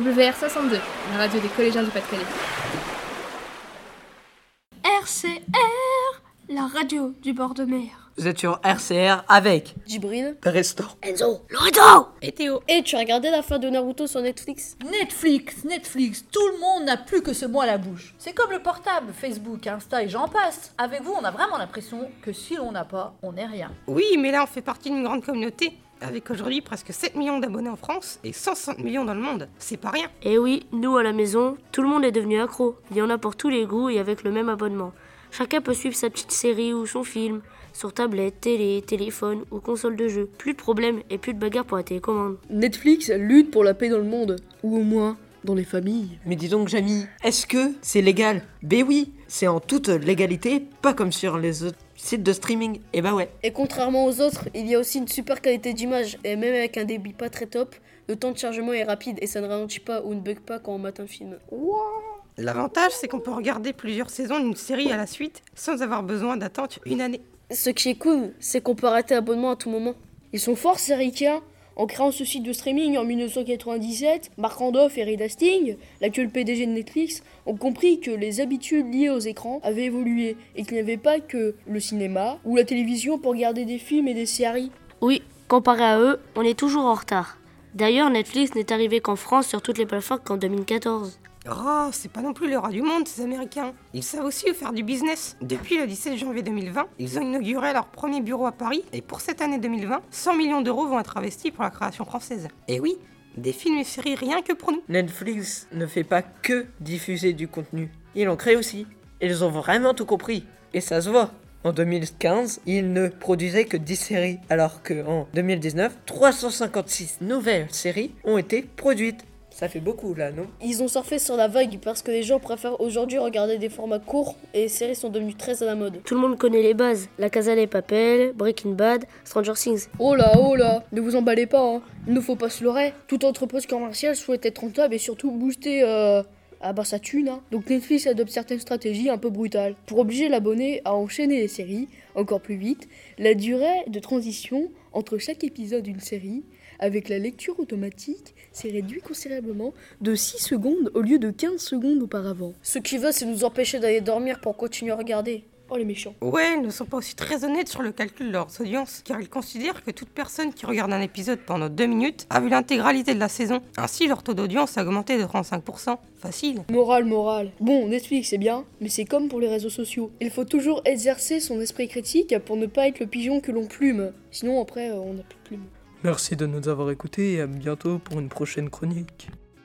WR62, la radio des collégiens du Pas-de-Calais. RCR, la radio du bord de mer. Vous êtes sur RCR avec Djibril, Resto. Enzo, Loreto Et Théo. Et tu as regardé la fin de Naruto sur Netflix? Netflix, Netflix, tout le monde n'a plus que ce mot à la bouche. C'est comme le portable, Facebook, Insta et j'en passe. Avec vous, on a vraiment l'impression que si l'on n'a pas, on n'est rien. Oui, mais là, on fait partie d'une grande communauté. Avec aujourd'hui presque 7 millions d'abonnés en France et 160 millions dans le monde. C'est pas rien. Et oui, nous à la maison, tout le monde est devenu accro. Il y en a pour tous les goûts et avec le même abonnement. Chacun peut suivre sa petite série ou son film sur tablette, télé, téléphone ou console de jeu. Plus de problèmes et plus de bagarres pour la télécommande. Netflix lutte pour la paix dans le monde, ou au moins dans les familles. Mais dis donc, Jamy, est-ce que c'est légal? Ben oui, c'est en toute légalité, pas comme sur les autres sites de streaming. Et bah ouais. Et contrairement aux autres, il y a aussi une super qualité d'image, et même avec un débit pas très top, le temps de chargement est rapide et ça ne ralentit pas ou ne bug pas quand on mate un film. L'avantage, c'est qu'on peut regarder plusieurs saisons d'une série à la suite sans avoir besoin d'attendre une année. Ce qui est cool, c'est qu'on peut arrêter l'abonnement à tout moment. Ils sont forts, ces ricains en créant ce site de streaming en 1997, Mark Randolph et Reed Hastings, l'actuel PDG de Netflix, ont compris que les habitudes liées aux écrans avaient évolué et qu'il n'y avait pas que le cinéma ou la télévision pour regarder des films et des séries. Oui, comparé à eux, on est toujours en retard. D'ailleurs, Netflix n'est arrivé qu'en France sur toutes les plateformes qu'en 2014. Oh, c'est pas non plus le roi du monde, ces Américains. Ils savent aussi faire du business. Depuis le 17 janvier 2020, ils ont inauguré leur premier bureau à Paris et pour cette année 2020, 100 millions d'euros vont être investis pour la création française. Et oui, des films et séries rien que pour nous. Netflix ne fait pas que diffuser du contenu. Ils en créent aussi. Ils ont vraiment tout compris. Et ça se voit. En 2015, ils ne produisaient que 10 séries, alors qu'en 2019, 356 nouvelles séries ont été produites. Ça fait beaucoup là, non? Ils ont surfé sur la vague parce que les gens préfèrent aujourd'hui regarder des formats courts et les séries sont devenues très à la mode. Tout le monde connaît les bases. La Casa des Papel, Breaking Bad, Stranger Things. Oh là, oh là, ne vous emballez pas, hein. il ne faut pas se leurrer. Toute entreprise commerciale souhaite être rentable et surtout booster euh, ah bah sa thune. Hein. Donc Netflix adopte certaines stratégies un peu brutales pour obliger l'abonné à enchaîner les séries encore plus vite. La durée de transition entre chaque épisode d'une série avec la lecture automatique s'est réduit considérablement de 6 secondes au lieu de 15 secondes auparavant. Ce qui veut, c'est nous empêcher d'aller dormir pour continuer à regarder. Oh les méchants. Ouais, ils ne sont pas aussi très honnêtes sur le calcul de leurs audiences, car ils considèrent que toute personne qui regarde un épisode pendant 2 minutes a vu l'intégralité de la saison. Ainsi, leur taux d'audience a augmenté de 35%. Facile. Moral, moral. Bon, Netflix c'est bien, mais c'est comme pour les réseaux sociaux. Il faut toujours exercer son esprit critique pour ne pas être le pigeon que l'on plume. Sinon après, euh, on n'a plus de plume. Merci de nous avoir écoutés et à bientôt pour une prochaine chronique.